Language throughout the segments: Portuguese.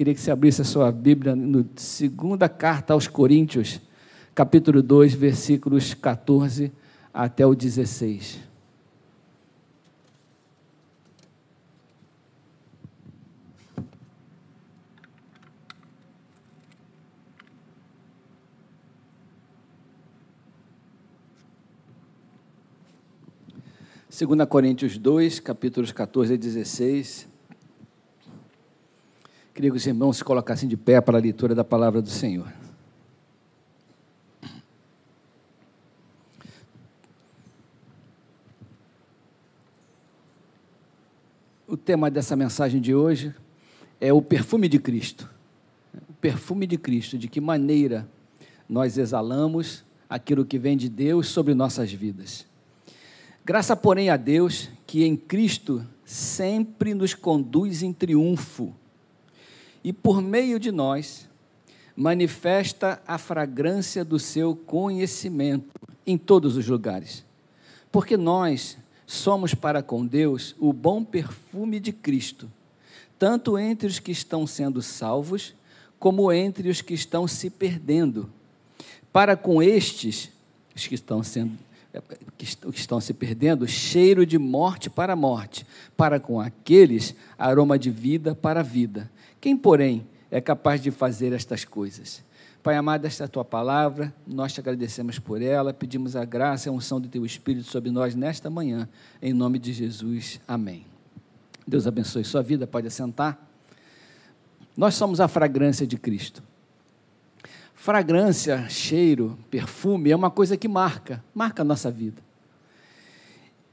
Queria que você abrisse a sua Bíblia no segunda carta aos Coríntios, capítulo 2, versículos 14 até o 16. Segunda Coríntios 2, capítulos 14 a 16. Queria que os irmãos se colocassem de pé para a leitura da palavra do Senhor. O tema dessa mensagem de hoje é o perfume de Cristo. O perfume de Cristo, de que maneira nós exalamos aquilo que vem de Deus sobre nossas vidas. Graça, porém, a Deus que em Cristo sempre nos conduz em triunfo e por meio de nós manifesta a fragrância do seu conhecimento em todos os lugares. Porque nós somos para com Deus o bom perfume de Cristo, tanto entre os que estão sendo salvos, como entre os que estão se perdendo. Para com estes, os que estão sendo que estão se perdendo, cheiro de morte para morte, para com aqueles aroma de vida para vida. Quem, porém, é capaz de fazer estas coisas? Pai amado, esta é a tua palavra, nós te agradecemos por ela, pedimos a graça e a unção do teu Espírito sobre nós nesta manhã, em nome de Jesus. Amém. Deus abençoe sua vida, pode assentar. Nós somos a fragrância de Cristo. Fragrância, cheiro, perfume é uma coisa que marca, marca a nossa vida.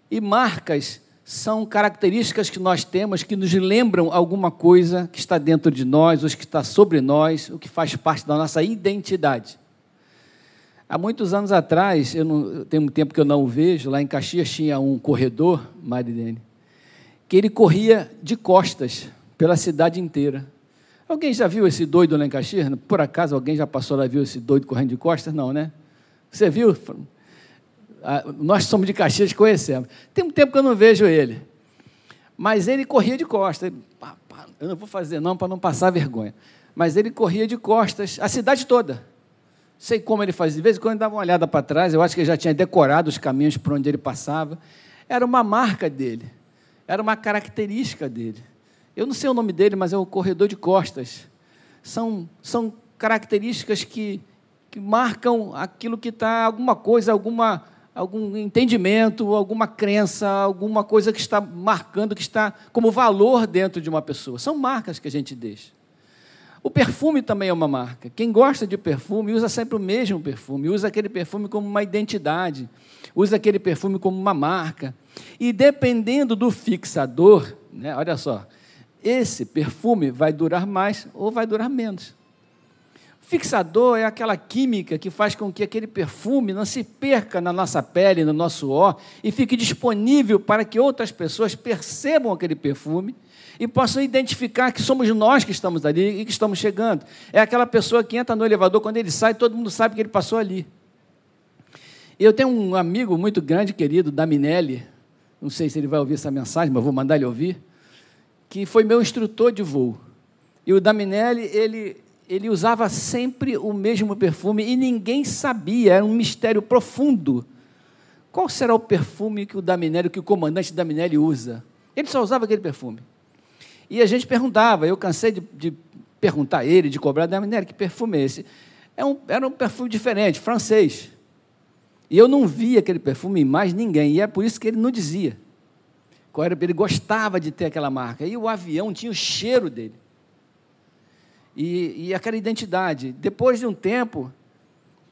E marcas são características que nós temos que nos lembram alguma coisa que está dentro de nós, ou que está sobre nós, o que faz parte da nossa identidade. Há muitos anos atrás, eu não, tem um tempo que eu não o vejo, lá em Caxias tinha um corredor, Marilene, que ele corria de costas pela cidade inteira. Alguém já viu esse doido lá em Caxias? Por acaso alguém já passou lá e viu esse doido correndo de costas? Não, né? Você viu? Ah, nós somos de Caxias, conhecemos. Tem um tempo que eu não vejo ele. Mas ele corria de costas. Eu não vou fazer não para não passar vergonha. Mas ele corria de costas, a cidade toda. Sei como ele fazia. De vez em quando dava uma olhada para trás, eu acho que ele já tinha decorado os caminhos por onde ele passava. Era uma marca dele. Era uma característica dele. Eu não sei o nome dele, mas é o corredor de costas. São, são características que, que marcam aquilo que está, alguma coisa, alguma algum entendimento, alguma crença, alguma coisa que está marcando, que está como valor dentro de uma pessoa. São marcas que a gente deixa. O perfume também é uma marca. Quem gosta de perfume usa sempre o mesmo perfume, usa aquele perfume como uma identidade, usa aquele perfume como uma marca. E dependendo do fixador, né, olha só, esse perfume vai durar mais ou vai durar menos. Fixador é aquela química que faz com que aquele perfume não se perca na nossa pele, no nosso ó, e fique disponível para que outras pessoas percebam aquele perfume e possam identificar que somos nós que estamos ali e que estamos chegando. É aquela pessoa que entra no elevador, quando ele sai, todo mundo sabe que ele passou ali. Eu tenho um amigo muito grande, querido, Daminelli, não sei se ele vai ouvir essa mensagem, mas vou mandar ele ouvir, que foi meu instrutor de voo. E o Daminelli, ele ele usava sempre o mesmo perfume e ninguém sabia, era um mistério profundo. Qual será o perfume que o Daminelli, que o comandante Daminelli usa? Ele só usava aquele perfume. E a gente perguntava, eu cansei de, de perguntar a ele, de cobrar, Daminelli, que perfume é esse? É um, era um perfume diferente, francês. E eu não via aquele perfume em mais ninguém, e é por isso que ele não dizia. Ele gostava de ter aquela marca. E o avião tinha o cheiro dele e, e aquela identidade. Depois de um tempo,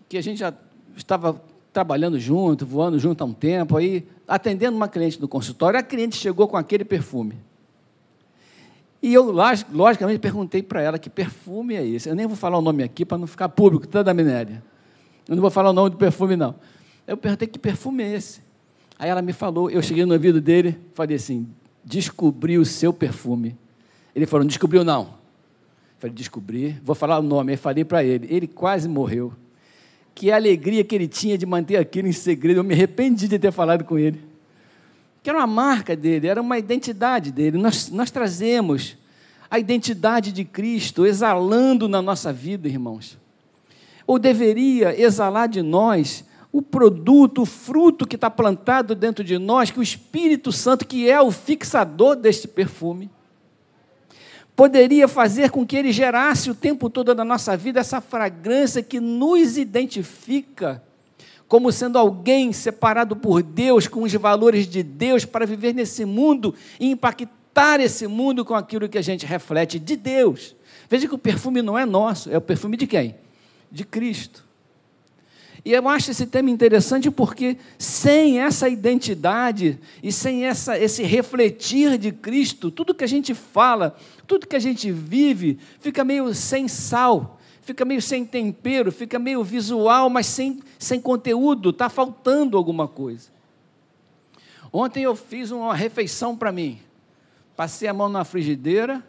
que a gente já estava trabalhando junto, voando junto há um tempo, aí atendendo uma cliente do consultório, a cliente chegou com aquele perfume. E eu, logicamente, perguntei para ela que perfume é esse. Eu nem vou falar o nome aqui para não ficar público, toda a minéria. Eu não vou falar o nome do perfume, não. Eu perguntei que perfume é esse. Aí ela me falou, eu cheguei no ouvido dele, falei assim: descobri o seu perfume. Ele falou: não descobriu, não. Falei, descobri, vou falar o nome. Aí falei para ele, ele quase morreu. Que alegria que ele tinha de manter aquilo em segredo. Eu me arrependi de ter falado com ele. Que era uma marca dele, era uma identidade dele. Nós, nós trazemos a identidade de Cristo exalando na nossa vida, irmãos. Ou deveria exalar de nós o produto, o fruto que está plantado dentro de nós, que o Espírito Santo, que é o fixador deste perfume, poderia fazer com que ele gerasse o tempo todo na nossa vida essa fragrância que nos identifica como sendo alguém separado por Deus, com os valores de Deus, para viver nesse mundo e impactar esse mundo com aquilo que a gente reflete de Deus. Veja que o perfume não é nosso, é o perfume de quem? De Cristo. E eu acho esse tema interessante porque sem essa identidade e sem essa, esse refletir de Cristo, tudo que a gente fala, tudo que a gente vive, fica meio sem sal, fica meio sem tempero, fica meio visual, mas sem, sem conteúdo, está faltando alguma coisa. Ontem eu fiz uma refeição para mim. Passei a mão na frigideira.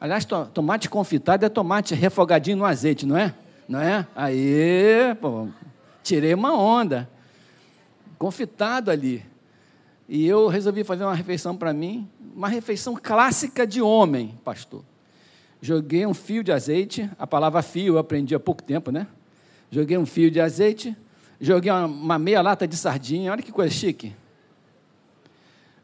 Aliás, tomate confitado é tomate refogadinho no azeite, não é? Não é? Aí, pô, tirei uma onda. Confitado ali. E eu resolvi fazer uma refeição para mim, uma refeição clássica de homem, pastor. Joguei um fio de azeite, a palavra fio eu aprendi há pouco tempo, né? Joguei um fio de azeite, joguei uma, uma meia lata de sardinha, olha que coisa chique.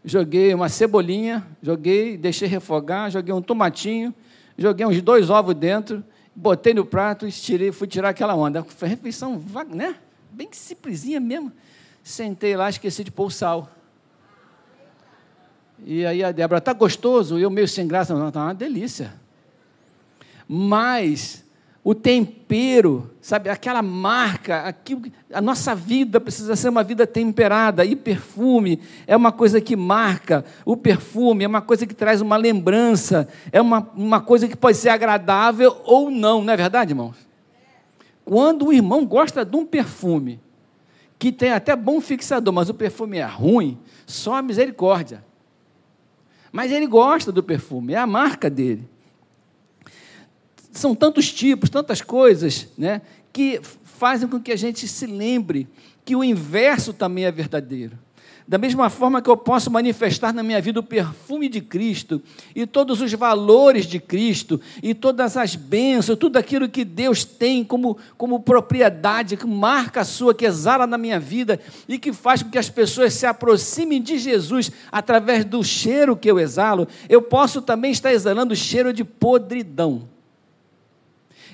Joguei uma cebolinha, joguei, deixei refogar, joguei um tomatinho, joguei uns dois ovos dentro botei no prato, estirei, fui tirar aquela onda. Foi refeição, né? Bem simplesinha mesmo. Sentei lá, esqueci de pôr o sal. E aí a Débora, tá gostoso? Eu meio sem graça, não, tá uma delícia. Mas o tempero, sabe, aquela marca, aquilo, a nossa vida precisa ser uma vida temperada, e perfume é uma coisa que marca, o perfume é uma coisa que traz uma lembrança, é uma, uma coisa que pode ser agradável ou não, não é verdade, irmãos? Quando o irmão gosta de um perfume, que tem até bom fixador, mas o perfume é ruim, só a misericórdia. Mas ele gosta do perfume, é a marca dele são tantos tipos, tantas coisas, né, que fazem com que a gente se lembre que o inverso também é verdadeiro. Da mesma forma que eu posso manifestar na minha vida o perfume de Cristo e todos os valores de Cristo e todas as bênçãos, tudo aquilo que Deus tem como, como propriedade, que marca sua, que exala na minha vida e que faz com que as pessoas se aproximem de Jesus através do cheiro que eu exalo, eu posso também estar exalando o cheiro de podridão.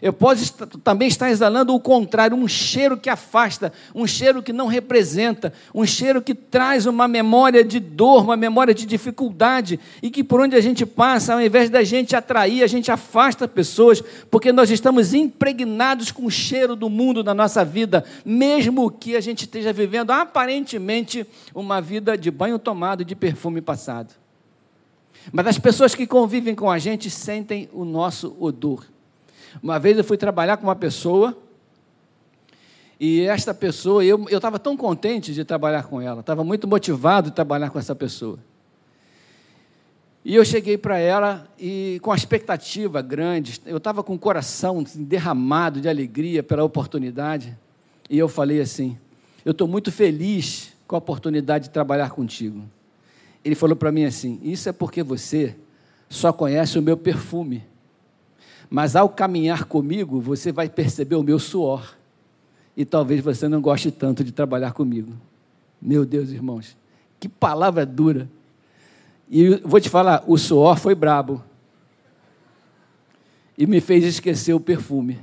Eu posso também estar exalando o contrário, um cheiro que afasta, um cheiro que não representa, um cheiro que traz uma memória de dor, uma memória de dificuldade, e que por onde a gente passa, ao invés da gente atrair, a gente afasta pessoas, porque nós estamos impregnados com o cheiro do mundo na nossa vida, mesmo que a gente esteja vivendo aparentemente uma vida de banho tomado, de perfume passado. Mas as pessoas que convivem com a gente sentem o nosso odor. Uma vez eu fui trabalhar com uma pessoa, e esta pessoa, eu estava tão contente de trabalhar com ela, estava muito motivado de trabalhar com essa pessoa. E eu cheguei para ela e com a expectativa grande, eu estava com o coração assim, derramado de alegria pela oportunidade, e eu falei assim: Eu estou muito feliz com a oportunidade de trabalhar contigo. Ele falou para mim assim: Isso é porque você só conhece o meu perfume mas ao caminhar comigo, você vai perceber o meu suor. E talvez você não goste tanto de trabalhar comigo. Meu Deus, irmãos, que palavra dura. E vou te falar, o suor foi brabo. E me fez esquecer o perfume.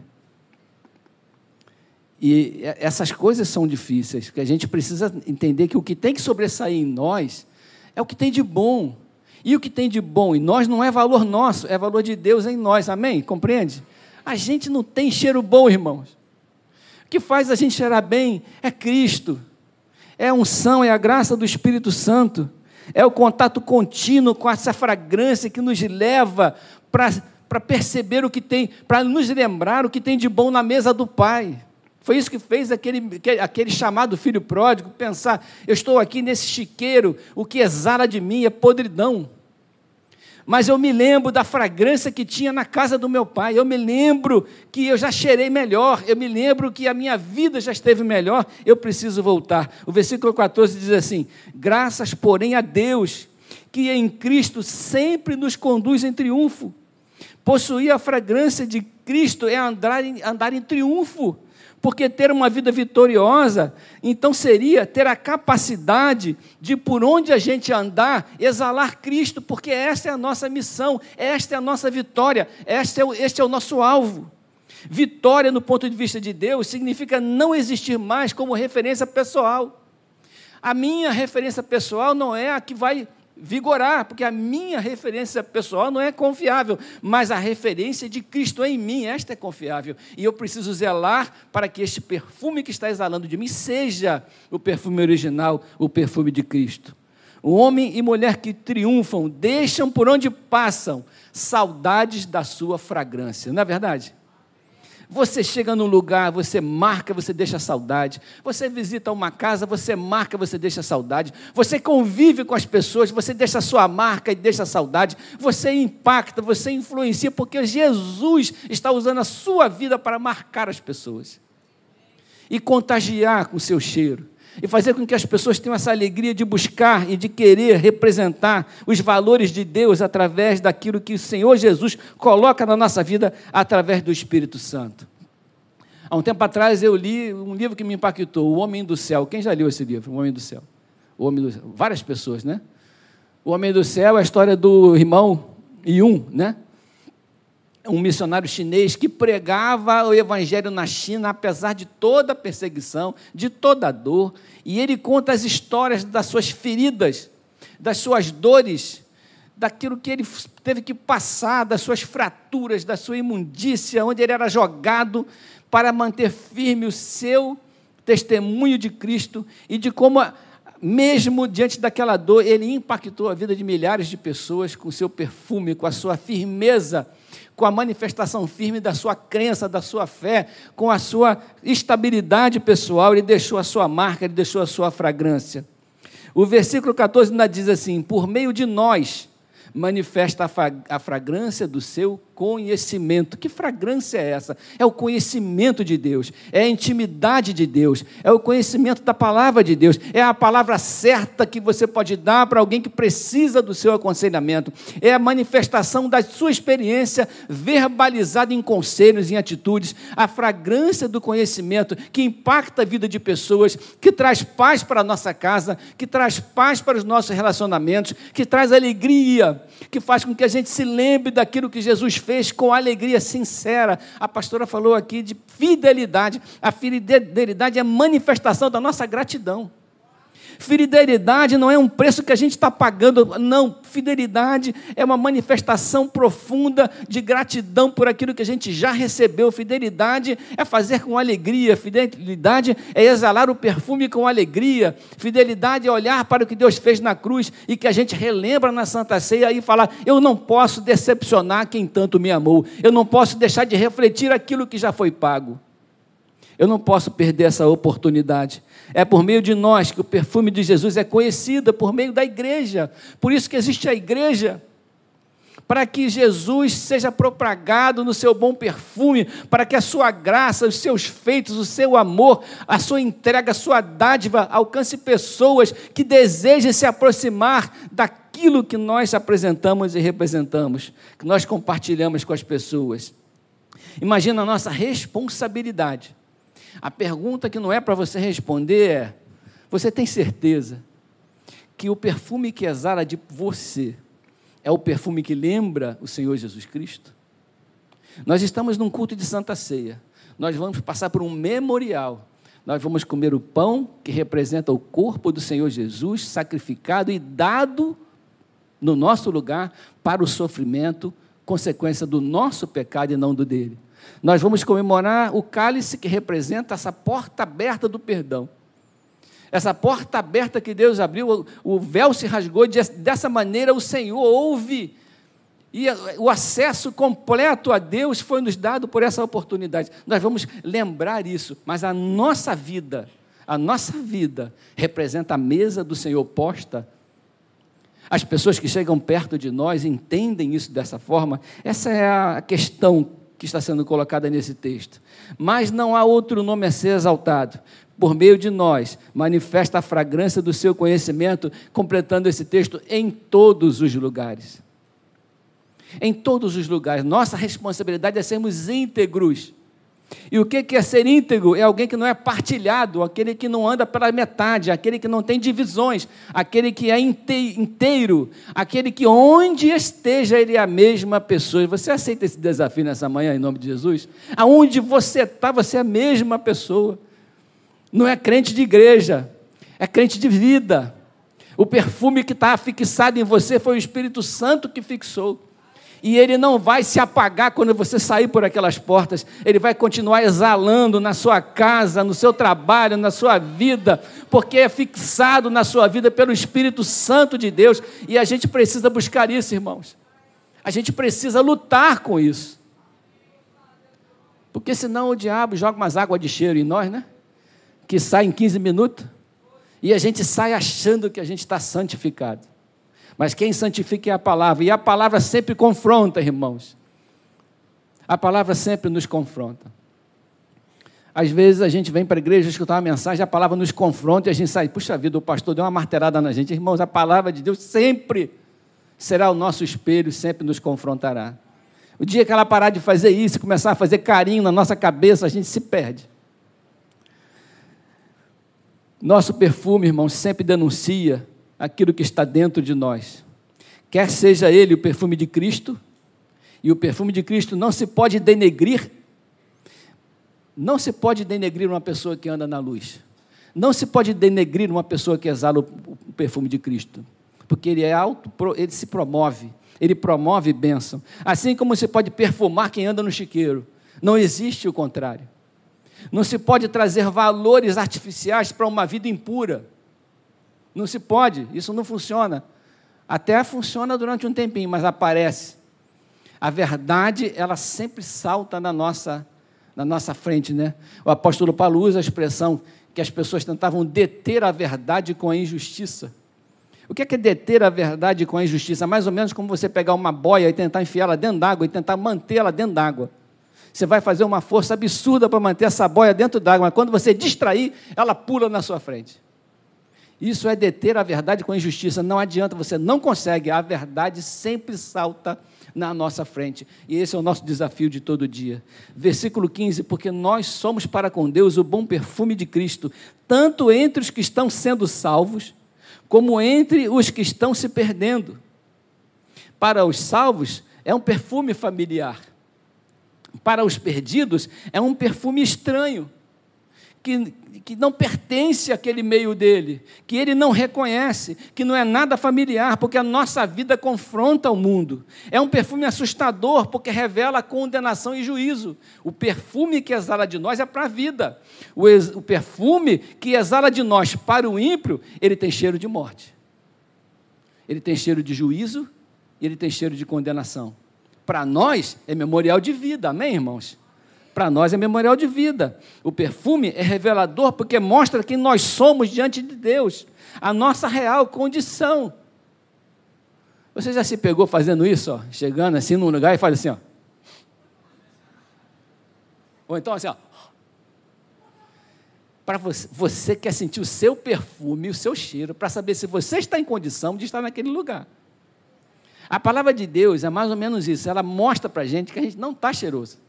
E essas coisas são difíceis, que a gente precisa entender que o que tem que sobressair em nós é o que tem de bom. E o que tem de bom em nós não é valor nosso, é valor de Deus em nós, amém? Compreende? A gente não tem cheiro bom, irmãos. O que faz a gente cheirar bem é Cristo, é a unção, é a graça do Espírito Santo, é o contato contínuo com essa fragrância que nos leva para perceber o que tem, para nos lembrar o que tem de bom na mesa do Pai. Foi isso que fez aquele, aquele chamado filho pródigo pensar: eu estou aqui nesse chiqueiro, o que exala de mim é podridão. Mas eu me lembro da fragrância que tinha na casa do meu pai, eu me lembro que eu já cheirei melhor, eu me lembro que a minha vida já esteve melhor, eu preciso voltar. O versículo 14 diz assim: Graças, porém, a Deus, que em Cristo sempre nos conduz em triunfo. Possuir a fragrância de Cristo é andar em, andar em triunfo, porque ter uma vida vitoriosa, então seria ter a capacidade de, por onde a gente andar, exalar Cristo, porque esta é a nossa missão, esta é a nossa vitória, este é o, este é o nosso alvo. Vitória, no ponto de vista de Deus, significa não existir mais como referência pessoal. A minha referência pessoal não é a que vai vigorar, porque a minha referência pessoal não é confiável, mas a referência de Cristo em mim, esta é confiável. E eu preciso zelar para que este perfume que está exalando de mim seja o perfume original, o perfume de Cristo. O homem e mulher que triunfam deixam por onde passam saudades da sua fragrância, não é verdade? Você chega num lugar, você marca, você deixa saudade. Você visita uma casa, você marca, você deixa saudade. Você convive com as pessoas, você deixa sua marca e deixa saudade. Você impacta, você influencia, porque Jesus está usando a sua vida para marcar as pessoas e contagiar com o seu cheiro e fazer com que as pessoas tenham essa alegria de buscar e de querer representar os valores de Deus através daquilo que o Senhor Jesus coloca na nossa vida através do Espírito Santo. Há um tempo atrás eu li um livro que me impactou, O Homem do Céu. Quem já leu esse livro, O Homem do Céu? O Homem do Céu. Várias pessoas, né? O Homem do Céu é a história do irmão Yun, né? Um missionário chinês que pregava o evangelho na China, apesar de toda a perseguição, de toda a dor, e ele conta as histórias das suas feridas, das suas dores, daquilo que ele teve que passar, das suas fraturas, da sua imundícia, onde ele era jogado para manter firme o seu testemunho de Cristo e de como mesmo diante daquela dor, ele impactou a vida de milhares de pessoas com seu perfume, com a sua firmeza com a manifestação firme da sua crença, da sua fé, com a sua estabilidade pessoal, ele deixou a sua marca, ele deixou a sua fragrância. O versículo 14 ainda diz assim: Por meio de nós manifesta a fragrância do seu conhecimento. Que fragrância é essa? É o conhecimento de Deus, é a intimidade de Deus, é o conhecimento da palavra de Deus, é a palavra certa que você pode dar para alguém que precisa do seu aconselhamento, é a manifestação da sua experiência verbalizada em conselhos, em atitudes, a fragrância do conhecimento que impacta a vida de pessoas, que traz paz para a nossa casa, que traz paz para os nossos relacionamentos, que traz alegria, que faz com que a gente se lembre daquilo que Jesus fez fez com alegria sincera. A pastora falou aqui de fidelidade. A fidelidade é manifestação da nossa gratidão. Fidelidade não é um preço que a gente está pagando, não. Fidelidade é uma manifestação profunda de gratidão por aquilo que a gente já recebeu. Fidelidade é fazer com alegria. Fidelidade é exalar o perfume com alegria. Fidelidade é olhar para o que Deus fez na cruz e que a gente relembra na Santa Ceia e falar: eu não posso decepcionar quem tanto me amou. Eu não posso deixar de refletir aquilo que já foi pago. Eu não posso perder essa oportunidade. É por meio de nós que o perfume de Jesus é conhecido, por meio da igreja. Por isso que existe a igreja. Para que Jesus seja propagado no seu bom perfume, para que a sua graça, os seus feitos, o seu amor, a sua entrega, a sua dádiva alcance pessoas que desejem se aproximar daquilo que nós apresentamos e representamos, que nós compartilhamos com as pessoas. Imagina a nossa responsabilidade a pergunta que não é para você responder é: você tem certeza que o perfume que exala de você é o perfume que lembra o Senhor Jesus Cristo? Nós estamos num culto de Santa Ceia. Nós vamos passar por um memorial. Nós vamos comer o pão que representa o corpo do Senhor Jesus, sacrificado e dado no nosso lugar para o sofrimento, consequência do nosso pecado e não do dele. Nós vamos comemorar o cálice que representa essa porta aberta do perdão. Essa porta aberta que Deus abriu, o véu se rasgou, dessa maneira o Senhor ouve. E o acesso completo a Deus foi nos dado por essa oportunidade. Nós vamos lembrar isso, mas a nossa vida, a nossa vida representa a mesa do Senhor posta. As pessoas que chegam perto de nós entendem isso dessa forma. Essa é a questão que está sendo colocada nesse texto. Mas não há outro nome a ser exaltado. Por meio de nós, manifesta a fragrância do seu conhecimento, completando esse texto em todos os lugares. em todos os lugares. Nossa responsabilidade é sermos íntegros. E o que é ser íntegro? É alguém que não é partilhado, aquele que não anda pela metade, aquele que não tem divisões, aquele que é inteiro, aquele que onde esteja ele é a mesma pessoa. Você aceita esse desafio nessa manhã em nome de Jesus? Aonde você está, você é a mesma pessoa. Não é crente de igreja, é crente de vida. O perfume que está fixado em você foi o Espírito Santo que fixou. E ele não vai se apagar quando você sair por aquelas portas, ele vai continuar exalando na sua casa, no seu trabalho, na sua vida, porque é fixado na sua vida pelo Espírito Santo de Deus, e a gente precisa buscar isso, irmãos. A gente precisa lutar com isso. Porque senão o diabo joga umas águas de cheiro em nós, né? Que sai em 15 minutos. E a gente sai achando que a gente está santificado. Mas quem santifica é a palavra. E a palavra sempre confronta, irmãos. A palavra sempre nos confronta. Às vezes a gente vem para a igreja escutar uma mensagem, a palavra nos confronta e a gente sai, puxa vida, o pastor deu uma martelada na gente. Irmãos, a palavra de Deus sempre será o nosso espelho, sempre nos confrontará. O dia que ela parar de fazer isso, começar a fazer carinho na nossa cabeça, a gente se perde. Nosso perfume, irmãos, sempre denuncia aquilo que está dentro de nós. Quer seja ele o perfume de Cristo, e o perfume de Cristo não se pode denegrir. Não se pode denegrir uma pessoa que anda na luz. Não se pode denegrir uma pessoa que exala o perfume de Cristo, porque ele é alto, ele se promove, ele promove bênção. Assim como se pode perfumar quem anda no chiqueiro. Não existe o contrário. Não se pode trazer valores artificiais para uma vida impura. Não se pode, isso não funciona. Até funciona durante um tempinho, mas aparece. A verdade, ela sempre salta na nossa, na nossa frente, né? O apóstolo Paulo usa a expressão que as pessoas tentavam deter a verdade com a injustiça. O que é, que é deter a verdade com a injustiça? Mais ou menos como você pegar uma boia e tentar enfiá-la dentro d'água e tentar mantê-la dentro d'água. Você vai fazer uma força absurda para manter essa boia dentro d'água, mas quando você distrair, ela pula na sua frente. Isso é deter a verdade com a injustiça. Não adianta, você não consegue. A verdade sempre salta na nossa frente. E esse é o nosso desafio de todo dia. Versículo 15: Porque nós somos para com Deus o bom perfume de Cristo, tanto entre os que estão sendo salvos, como entre os que estão se perdendo. Para os salvos, é um perfume familiar para os perdidos, é um perfume estranho, que, que não pertence àquele meio dele, que ele não reconhece, que não é nada familiar, porque a nossa vida confronta o mundo. É um perfume assustador, porque revela condenação e juízo. O perfume que exala de nós é para a vida. O, ex, o perfume que exala de nós para o ímpio, ele tem cheiro de morte. Ele tem cheiro de juízo e ele tem cheiro de condenação. Para nós é memorial de vida, amém, irmãos? Para nós é memorial de vida. O perfume é revelador porque mostra quem nós somos diante de Deus, a nossa real condição. Você já se pegou fazendo isso, ó, chegando assim num lugar e faz assim, ó. Ou então assim, ó. Para você, você quer sentir o seu perfume, o seu cheiro, para saber se você está em condição de estar naquele lugar. A palavra de Deus é mais ou menos isso. Ela mostra para a gente que a gente não está cheiroso.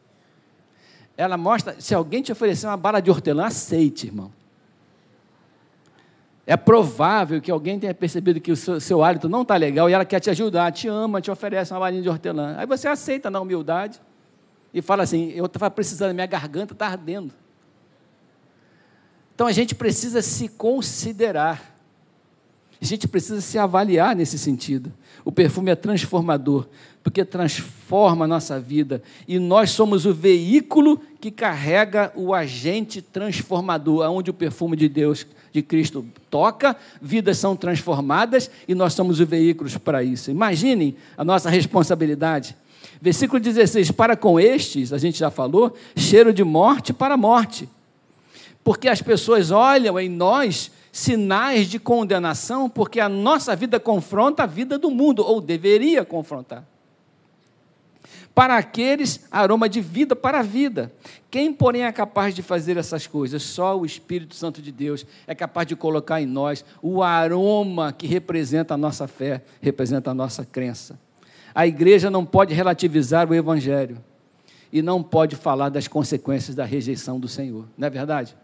Ela mostra, se alguém te oferecer uma bala de hortelã, aceite, irmão. É provável que alguém tenha percebido que o seu, seu hálito não está legal e ela quer te ajudar, te ama, te oferece uma balinha de hortelã. Aí você aceita na humildade e fala assim: Eu estava precisando, minha garganta está ardendo. Então a gente precisa se considerar. A gente precisa se avaliar nesse sentido. O perfume é transformador, porque transforma a nossa vida. E nós somos o veículo que carrega o agente transformador, aonde o perfume de Deus, de Cristo, toca, vidas são transformadas e nós somos os veículos para isso. Imaginem a nossa responsabilidade. Versículo 16: Para com estes, a gente já falou, cheiro de morte para morte. Porque as pessoas olham em nós sinais de condenação, porque a nossa vida confronta a vida do mundo, ou deveria confrontar. Para aqueles, aroma de vida para a vida. Quem, porém, é capaz de fazer essas coisas? Só o Espírito Santo de Deus é capaz de colocar em nós o aroma que representa a nossa fé, representa a nossa crença. A igreja não pode relativizar o evangelho e não pode falar das consequências da rejeição do Senhor, não é verdade?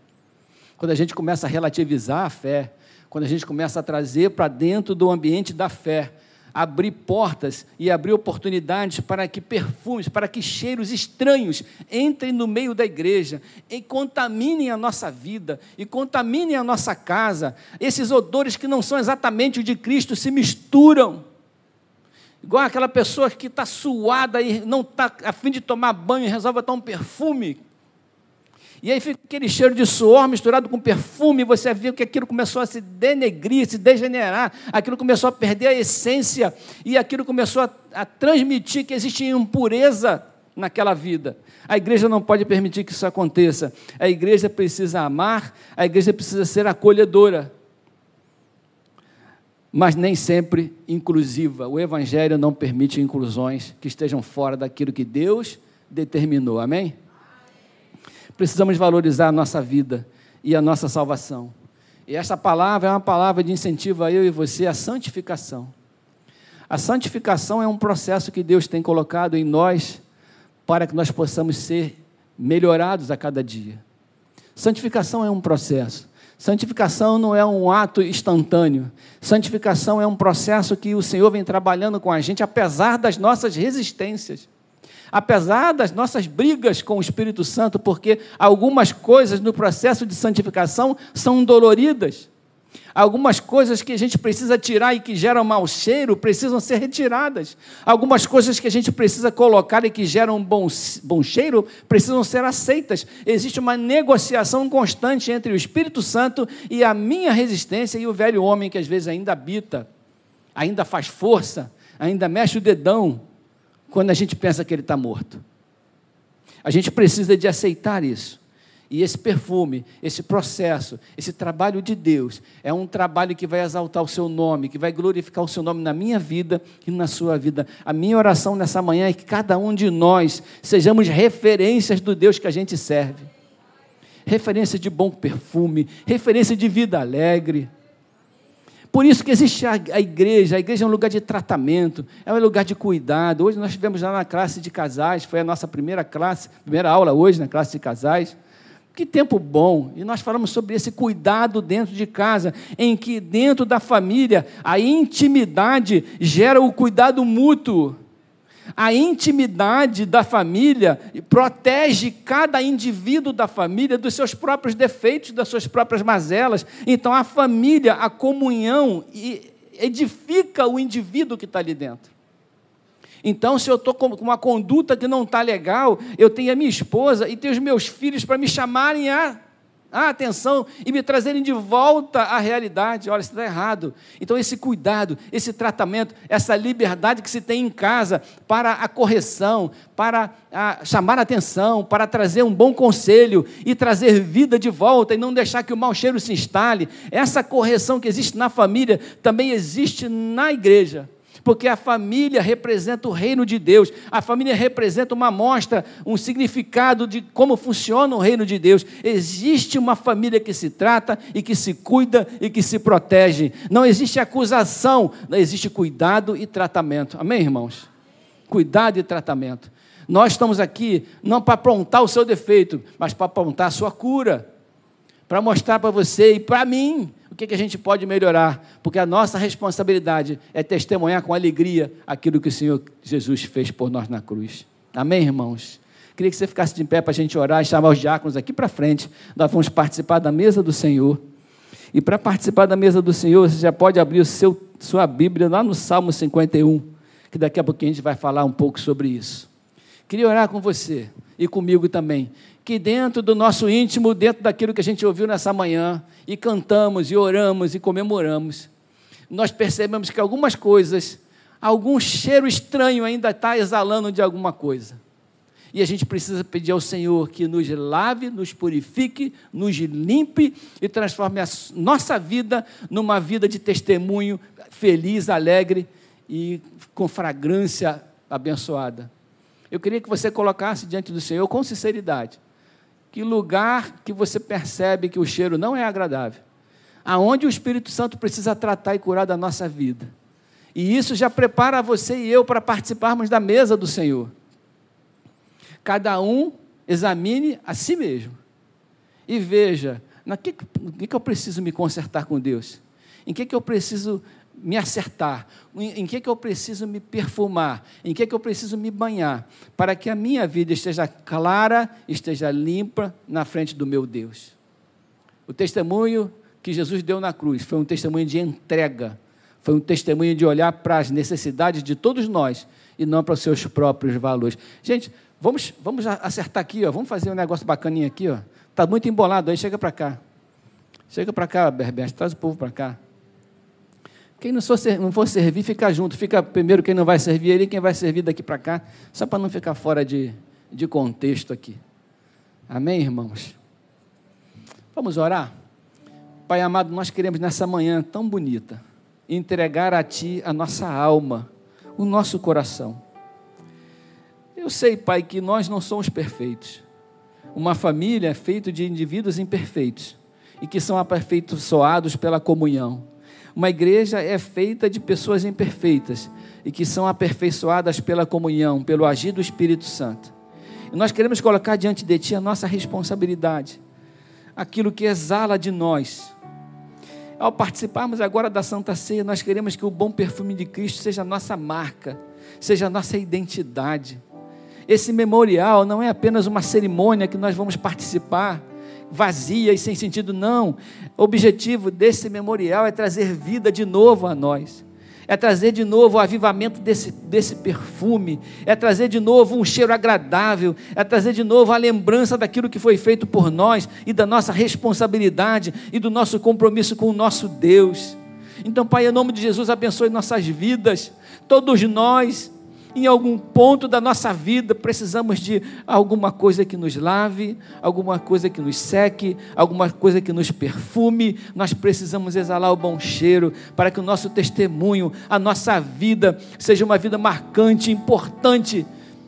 Quando a gente começa a relativizar a fé, quando a gente começa a trazer para dentro do ambiente da fé, abrir portas e abrir oportunidades para que perfumes, para que cheiros estranhos entrem no meio da igreja e contaminem a nossa vida e contaminem a nossa casa. Esses odores que não são exatamente o de Cristo se misturam. Igual aquela pessoa que está suada e não está a fim de tomar banho e resolve botar um perfume e aí fica aquele cheiro de suor misturado com perfume, você viu que aquilo começou a se denegrir, se degenerar, aquilo começou a perder a essência, e aquilo começou a, a transmitir que existe impureza naquela vida. A igreja não pode permitir que isso aconteça. A igreja precisa amar, a igreja precisa ser acolhedora. Mas nem sempre inclusiva. O Evangelho não permite inclusões que estejam fora daquilo que Deus determinou. Amém? Precisamos valorizar a nossa vida e a nossa salvação. E essa palavra é uma palavra de incentivo a eu e você à santificação. A santificação é um processo que Deus tem colocado em nós para que nós possamos ser melhorados a cada dia. Santificação é um processo. Santificação não é um ato instantâneo. Santificação é um processo que o Senhor vem trabalhando com a gente, apesar das nossas resistências apesar das nossas brigas com o Espírito Santo, porque algumas coisas no processo de santificação são doloridas. Algumas coisas que a gente precisa tirar e que geram mau cheiro precisam ser retiradas. Algumas coisas que a gente precisa colocar e que geram bom, bom cheiro precisam ser aceitas. Existe uma negociação constante entre o Espírito Santo e a minha resistência e o velho homem que às vezes ainda habita, ainda faz força, ainda mexe o dedão, quando a gente pensa que ele está morto. A gente precisa de aceitar isso. E esse perfume, esse processo, esse trabalho de Deus, é um trabalho que vai exaltar o seu nome, que vai glorificar o seu nome na minha vida e na sua vida. A minha oração nessa manhã é que cada um de nós sejamos referências do Deus que a gente serve. Referência de bom perfume, referência de vida alegre, por isso que existe a, igreja, a igreja é um lugar de tratamento, é um lugar de cuidado. Hoje nós estivemos lá na classe de casais, foi a nossa primeira classe, primeira aula hoje na classe de casais. Que tempo bom! E nós falamos sobre esse cuidado dentro de casa, em que dentro da família a intimidade gera o cuidado mútuo. A intimidade da família protege cada indivíduo da família dos seus próprios defeitos, das suas próprias mazelas. Então, a família, a comunhão, edifica o indivíduo que está ali dentro. Então, se eu estou com uma conduta que não está legal, eu tenho a minha esposa e tenho os meus filhos para me chamarem a a atenção e me trazerem de volta à realidade. Olha, isso está errado. Então, esse cuidado, esse tratamento, essa liberdade que se tem em casa para a correção, para a chamar a atenção, para trazer um bom conselho e trazer vida de volta e não deixar que o mau cheiro se instale. Essa correção que existe na família também existe na igreja porque a família representa o reino de Deus, a família representa uma amostra, um significado de como funciona o reino de Deus. Existe uma família que se trata e que se cuida e que se protege. Não existe acusação, não existe cuidado e tratamento. Amém, irmãos? Cuidado e tratamento. Nós estamos aqui não para apontar o seu defeito, mas para apontar a sua cura, para mostrar para você e para mim o que, que a gente pode melhorar? Porque a nossa responsabilidade é testemunhar com alegria aquilo que o Senhor Jesus fez por nós na cruz. Amém, irmãos? Queria que você ficasse de pé para a gente orar e chamar os diáconos aqui para frente. Nós vamos participar da mesa do Senhor. E para participar da mesa do Senhor, você já pode abrir o seu, sua Bíblia lá no Salmo 51, que daqui a pouquinho a gente vai falar um pouco sobre isso. Queria orar com você e comigo também, que dentro do nosso íntimo, dentro daquilo que a gente ouviu nessa manhã, e cantamos, e oramos, e comemoramos, nós percebemos que algumas coisas, algum cheiro estranho ainda está exalando de alguma coisa. E a gente precisa pedir ao Senhor que nos lave, nos purifique, nos limpe e transforme a nossa vida numa vida de testemunho feliz, alegre e com fragrância abençoada. Eu queria que você colocasse diante do Senhor com sinceridade que lugar que você percebe que o cheiro não é agradável, aonde o Espírito Santo precisa tratar e curar da nossa vida. E isso já prepara você e eu para participarmos da mesa do Senhor. Cada um examine a si mesmo e veja na que, que, que eu preciso me consertar com Deus, em que, que eu preciso me acertar, em, que, que eu preciso me perfumar, em que, que eu preciso me banhar, para que a minha vida esteja clara, esteja limpa na frente do meu Deus. O testemunho que Jesus deu na cruz foi um testemunho de entrega, foi um testemunho de olhar para as necessidades de todos nós e não para os seus próprios valores. Gente, vamos, vamos acertar aqui, ó, vamos fazer um negócio bacaninho aqui. Está muito embolado aí, chega para cá. Chega para cá, Berbeste, traz o povo para cá. Quem não for, não for servir, fica junto. Fica primeiro quem não vai servir ele e quem vai servir daqui para cá, só para não ficar fora de, de contexto aqui. Amém, irmãos? Vamos orar? Pai amado, nós queremos nessa manhã tão bonita entregar a Ti a nossa alma, o nosso coração. Eu sei, Pai, que nós não somos perfeitos. Uma família é feita de indivíduos imperfeitos e que são aperfeiçoados pela comunhão. Uma igreja é feita de pessoas imperfeitas e que são aperfeiçoadas pela comunhão, pelo agir do Espírito Santo. E nós queremos colocar diante de Ti a nossa responsabilidade, aquilo que exala de nós. Ao participarmos agora da Santa Ceia, nós queremos que o bom perfume de Cristo seja a nossa marca, seja a nossa identidade. Esse memorial não é apenas uma cerimônia que nós vamos participar, vazia e sem sentido, não. O objetivo desse memorial é trazer vida de novo a nós. É trazer de novo o avivamento desse, desse perfume, é trazer de novo um cheiro agradável, é trazer de novo a lembrança daquilo que foi feito por nós e da nossa responsabilidade e do nosso compromisso com o nosso Deus. Então, Pai, em nome de Jesus, abençoe nossas vidas, todos nós em algum ponto da nossa vida precisamos de alguma coisa que nos lave, alguma coisa que nos seque, alguma coisa que nos perfume. Nós precisamos exalar o bom cheiro para que o nosso testemunho, a nossa vida, seja uma vida marcante, importante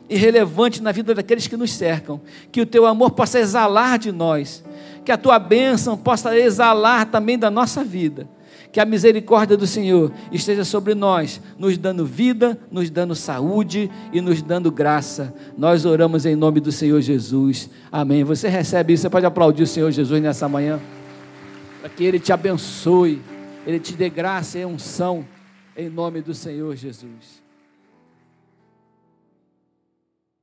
e relevante na vida daqueles que nos cercam. Que o teu amor possa exalar de nós, que a tua bênção possa exalar também da nossa vida que a misericórdia do Senhor esteja sobre nós, nos dando vida, nos dando saúde e nos dando graça. Nós oramos em nome do Senhor Jesus. Amém. Você recebe isso, você pode aplaudir o Senhor Jesus nessa manhã, para que Ele te abençoe, Ele te dê graça e unção, em nome do Senhor Jesus.